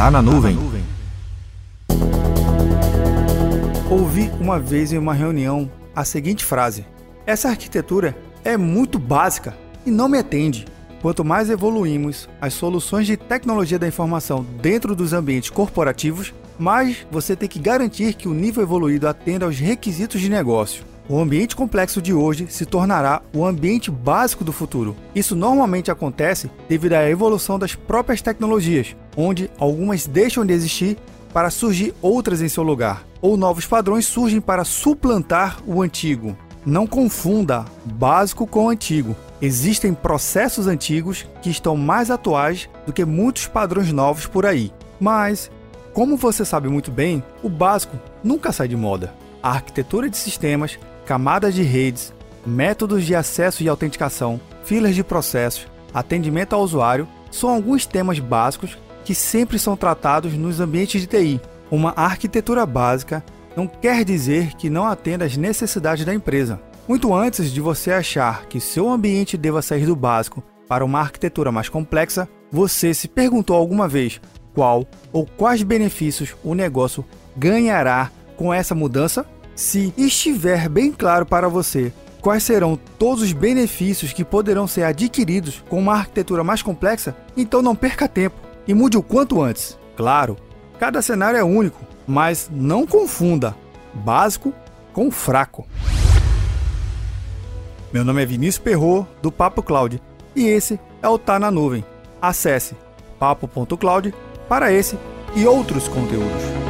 Tá na nuvem. Ouvi uma vez em uma reunião a seguinte frase: Essa arquitetura é muito básica e não me atende. Quanto mais evoluímos as soluções de tecnologia da informação dentro dos ambientes corporativos, mais você tem que garantir que o nível evoluído atenda aos requisitos de negócio. O ambiente complexo de hoje se tornará o ambiente básico do futuro. Isso normalmente acontece devido à evolução das próprias tecnologias, onde algumas deixam de existir para surgir outras em seu lugar, ou novos padrões surgem para suplantar o antigo. Não confunda básico com antigo. Existem processos antigos que estão mais atuais do que muitos padrões novos por aí. Mas, como você sabe muito bem, o básico nunca sai de moda. A arquitetura de sistemas, camadas de redes, métodos de acesso e autenticação, filas de processos, atendimento ao usuário são alguns temas básicos que sempre são tratados nos ambientes de TI. Uma arquitetura básica não quer dizer que não atenda às necessidades da empresa. Muito antes de você achar que seu ambiente deva sair do básico para uma arquitetura mais complexa, você se perguntou alguma vez qual ou quais benefícios o negócio ganhará com essa mudança? Se estiver bem claro para você quais serão todos os benefícios que poderão ser adquiridos com uma arquitetura mais complexa, então não perca tempo e mude o quanto antes. Claro, cada cenário é único, mas não confunda básico com fraco. Meu nome é Vinícius Perro do Papo Cloud e esse é o Tá na Nuvem. Acesse papo.cloud para esse e outros conteúdos.